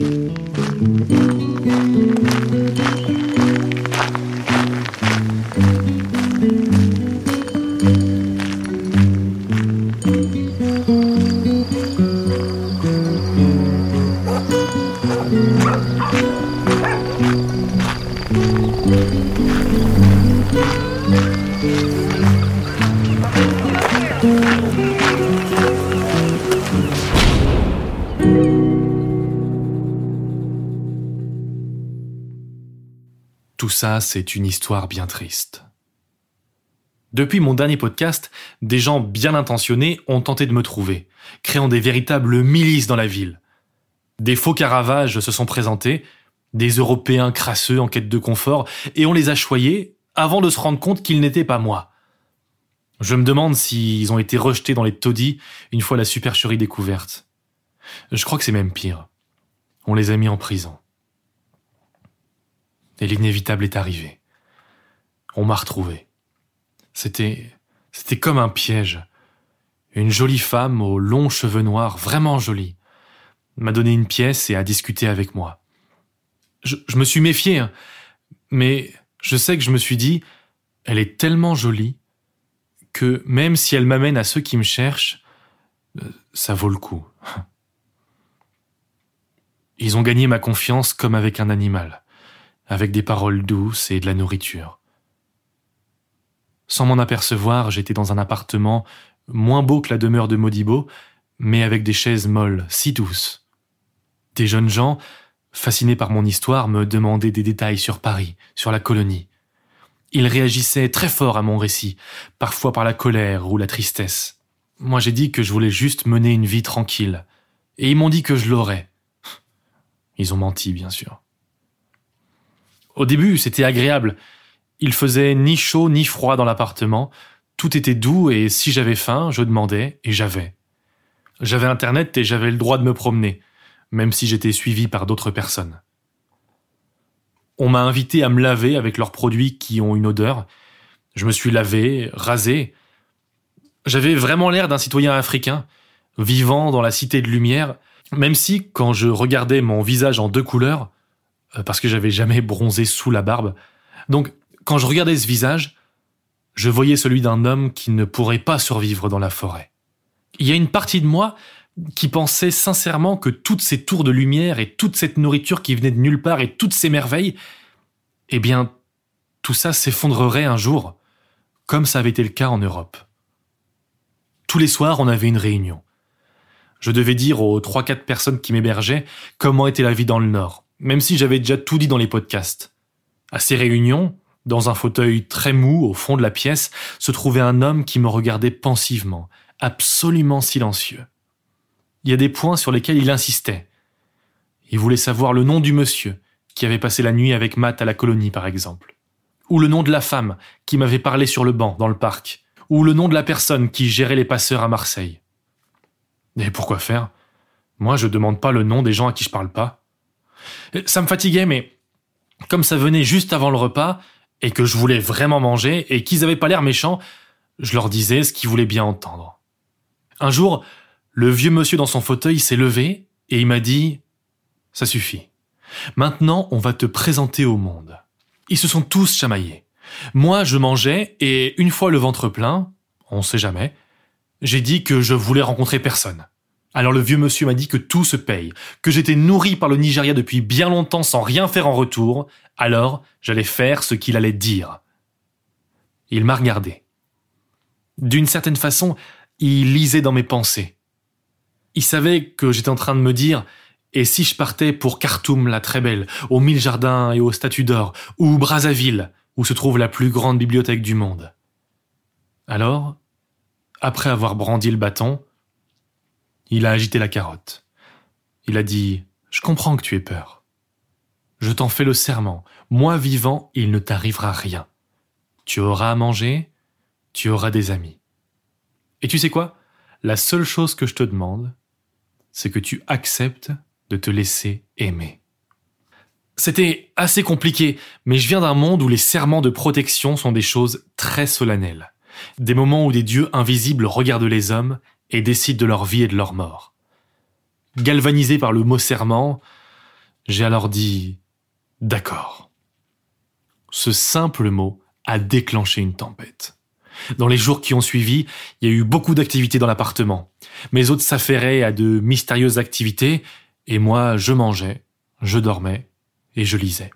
Tout ça, c'est une histoire bien triste. Depuis mon dernier podcast, des gens bien intentionnés ont tenté de me trouver, créant des véritables milices dans la ville. Des faux caravages se sont présentés, des Européens crasseux en quête de confort, et on les a choyés avant de se rendre compte qu'ils n'étaient pas moi. Je me demande s'ils ont été rejetés dans les taudis une fois la supercherie découverte. Je crois que c'est même pire. On les a mis en prison. Et l'inévitable est arrivé. On m'a retrouvé. C'était, c'était comme un piège. Une jolie femme aux longs cheveux noirs, vraiment jolie, m'a donné une pièce et a discuté avec moi. Je, me suis méfié, hein, mais je sais que je me suis dit, elle est tellement jolie que même si elle m'amène à ceux qui me cherchent, euh, ça vaut le coup. Ils ont gagné ma confiance comme avec un animal, avec des paroles douces et de la nourriture. Sans m'en apercevoir, j'étais dans un appartement moins beau que la demeure de Modibo, mais avec des chaises molles, si douces. Des jeunes gens, fascinés par mon histoire, me demandaient des détails sur Paris, sur la colonie. Ils réagissaient très fort à mon récit, parfois par la colère ou la tristesse. Moi j'ai dit que je voulais juste mener une vie tranquille, et ils m'ont dit que je l'aurais. Ils ont menti, bien sûr. Au début, c'était agréable, il faisait ni chaud ni froid dans l'appartement, tout était doux et si j'avais faim, je demandais et j'avais. J'avais Internet et j'avais le droit de me promener, même si j'étais suivi par d'autres personnes. On m'a invité à me laver avec leurs produits qui ont une odeur. Je me suis lavé, rasé. J'avais vraiment l'air d'un citoyen africain, vivant dans la cité de lumière, même si, quand je regardais mon visage en deux couleurs, parce que j'avais jamais bronzé sous la barbe, donc quand je regardais ce visage, je voyais celui d'un homme qui ne pourrait pas survivre dans la forêt. Il y a une partie de moi qui pensait sincèrement que toutes ces tours de lumière et toute cette nourriture qui venait de nulle part et toutes ces merveilles, eh bien, tout ça s'effondrerait un jour, comme ça avait été le cas en Europe. Tous les soirs, on avait une réunion. Je devais dire aux trois quatre personnes qui m'hébergeaient comment était la vie dans le Nord, même si j'avais déjà tout dit dans les podcasts. À ces réunions, dans un fauteuil très mou au fond de la pièce se trouvait un homme qui me regardait pensivement, absolument silencieux. Il y a des points sur lesquels il insistait. Il voulait savoir le nom du monsieur qui avait passé la nuit avec Matt à la colonie, par exemple. Ou le nom de la femme qui m'avait parlé sur le banc dans le parc. Ou le nom de la personne qui gérait les passeurs à Marseille. Et pourquoi faire? Moi, je demande pas le nom des gens à qui je parle pas. Ça me fatiguait, mais comme ça venait juste avant le repas, et que je voulais vraiment manger et qu'ils avaient pas l'air méchants, je leur disais ce qu'ils voulaient bien entendre. Un jour, le vieux monsieur dans son fauteuil s'est levé et il m'a dit Ça suffit. Maintenant, on va te présenter au monde. Ils se sont tous chamaillés. Moi, je mangeais et une fois le ventre plein, on sait jamais, j'ai dit que je voulais rencontrer personne. Alors le vieux monsieur m'a dit que tout se paye, que j'étais nourri par le Nigeria depuis bien longtemps sans rien faire en retour, alors j'allais faire ce qu'il allait dire. Il m'a regardé. D'une certaine façon, il lisait dans mes pensées. Il savait que j'étais en train de me dire et si je partais pour Khartoum la très belle, aux mille jardins et aux statues d'or, ou Brazzaville, où se trouve la plus grande bibliothèque du monde? Alors, après avoir brandi le bâton, il a agité la carotte. Il a dit Je comprends que tu aies peur. Je t'en fais le serment. Moi vivant, il ne t'arrivera rien. Tu auras à manger, tu auras des amis. Et tu sais quoi? La seule chose que je te demande, c'est que tu acceptes de te laisser aimer. C'était assez compliqué, mais je viens d'un monde où les serments de protection sont des choses très solennelles. Des moments où des dieux invisibles regardent les hommes et décident de leur vie et de leur mort. Galvanisé par le mot serment, J'ai alors dit D'accord. Ce simple mot a déclenché une tempête. Dans les jours qui ont suivi, il y a eu beaucoup d'activités dans l'appartement. Mes hôtes s'affairaient à de mystérieuses activités, et moi, je mangeais, je dormais, et je lisais.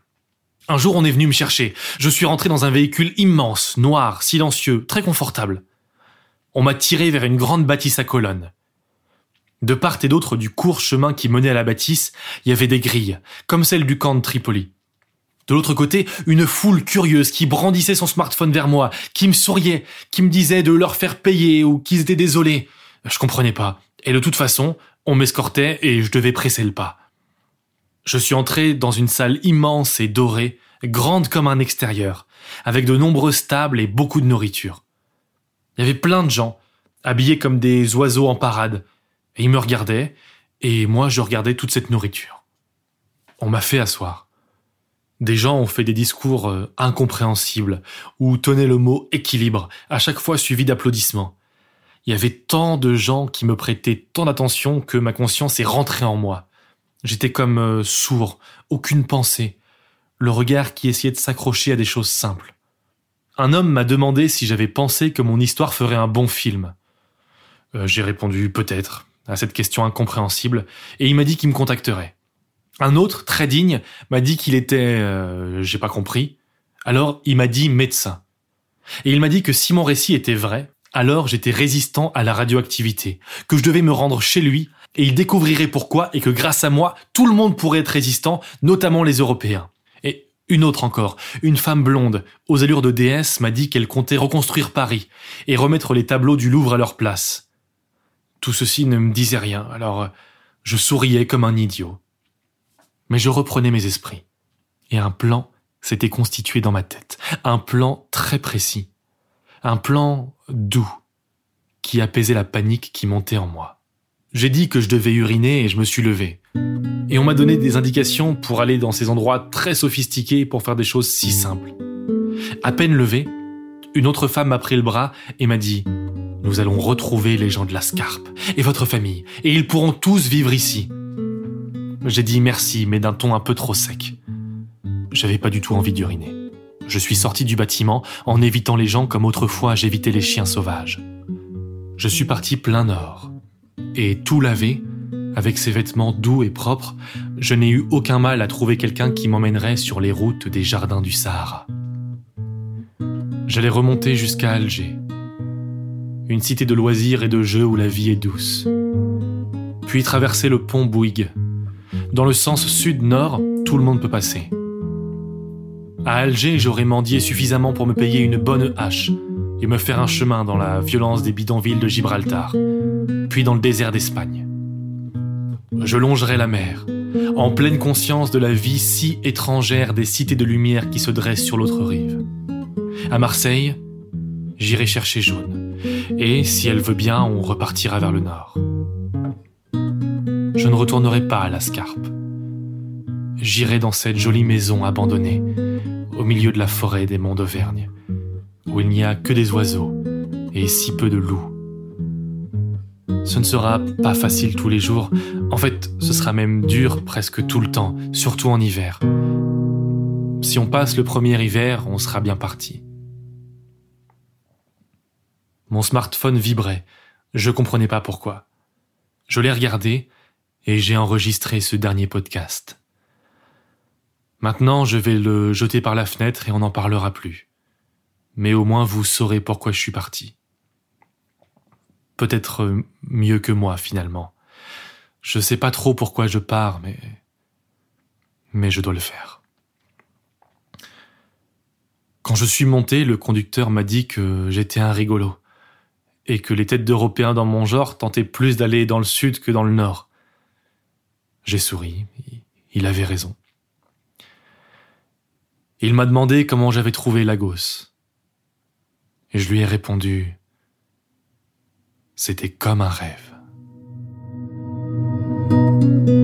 Un jour, on est venu me chercher. Je suis rentré dans un véhicule immense, noir, silencieux, très confortable. On m'a tiré vers une grande bâtisse à colonnes. De part et d'autre du court chemin qui menait à la bâtisse, il y avait des grilles, comme celle du camp de Tripoli. De l'autre côté, une foule curieuse qui brandissait son smartphone vers moi, qui me souriait, qui me disait de leur faire payer ou qu'ils étaient désolés. Je comprenais pas. Et de toute façon, on m'escortait et je devais presser le pas. Je suis entré dans une salle immense et dorée, grande comme un extérieur, avec de nombreuses tables et beaucoup de nourriture. Il y avait plein de gens, habillés comme des oiseaux en parade, et ils me regardaient, et moi je regardais toute cette nourriture. On m'a fait asseoir. Des gens ont fait des discours euh, incompréhensibles, ou tenaient le mot équilibre, à chaque fois suivi d'applaudissements. Il y avait tant de gens qui me prêtaient tant d'attention que ma conscience est rentrée en moi. J'étais comme euh, sourd, aucune pensée, le regard qui essayait de s'accrocher à des choses simples. Un homme m'a demandé si j'avais pensé que mon histoire ferait un bon film. Euh, j'ai répondu peut-être à cette question incompréhensible, et il m'a dit qu'il me contacterait. Un autre, très digne, m'a dit qu'il était... Euh, j'ai pas compris. Alors il m'a dit médecin. Et il m'a dit que si mon récit était vrai, alors j'étais résistant à la radioactivité, que je devais me rendre chez lui, et il découvrirait pourquoi, et que grâce à moi, tout le monde pourrait être résistant, notamment les Européens. Une autre encore, une femme blonde, aux allures de déesse, m'a dit qu'elle comptait reconstruire Paris, et remettre les tableaux du Louvre à leur place. Tout ceci ne me disait rien, alors je souriais comme un idiot. Mais je reprenais mes esprits. Et un plan s'était constitué dans ma tête. Un plan très précis. Un plan doux, qui apaisait la panique qui montait en moi. J'ai dit que je devais uriner et je me suis levé. Et on m'a donné des indications pour aller dans ces endroits très sophistiqués pour faire des choses si simples. À peine levé, une autre femme m'a pris le bras et m'a dit nous allons retrouver les gens de la Scarpe et votre famille, et ils pourront tous vivre ici. J'ai dit merci, mais d'un ton un peu trop sec. J'avais pas du tout envie d'uriner. Je suis sorti du bâtiment en évitant les gens comme autrefois j'évitais les chiens sauvages. Je suis parti plein nord. Et tout lavé, avec ses vêtements doux et propres, je n'ai eu aucun mal à trouver quelqu'un qui m'emmènerait sur les routes des jardins du Sahara. J'allais remonter jusqu'à Alger, une cité de loisirs et de jeux où la vie est douce. Puis traverser le pont Bouygues. Dans le sens sud-nord, tout le monde peut passer. À Alger, j'aurais mendié suffisamment pour me payer une bonne hache et me faire un chemin dans la violence des bidonvilles de Gibraltar, puis dans le désert d'Espagne. Je longerai la mer, en pleine conscience de la vie si étrangère des cités de lumière qui se dressent sur l'autre rive. À Marseille, j'irai chercher Jaune et si elle veut bien, on repartira vers le nord. Je ne retournerai pas à la Scarpe. J'irai dans cette jolie maison abandonnée, au milieu de la forêt des monts d'Auvergne, où il n'y a que des oiseaux et si peu de loups. Ce ne sera pas facile tous les jours, en fait ce sera même dur presque tout le temps, surtout en hiver. Si on passe le premier hiver, on sera bien parti. Mon smartphone vibrait. Je comprenais pas pourquoi. Je l'ai regardé et j'ai enregistré ce dernier podcast. Maintenant, je vais le jeter par la fenêtre et on n'en parlera plus. Mais au moins vous saurez pourquoi je suis parti. Peut-être mieux que moi finalement. Je sais pas trop pourquoi je pars, mais mais je dois le faire. Quand je suis monté, le conducteur m'a dit que j'étais un rigolo et que les têtes d'Européens dans mon genre tentaient plus d'aller dans le sud que dans le nord. J'ai souri, il avait raison. Il m'a demandé comment j'avais trouvé Lagos. Et je lui ai répondu, c'était comme un rêve. thank you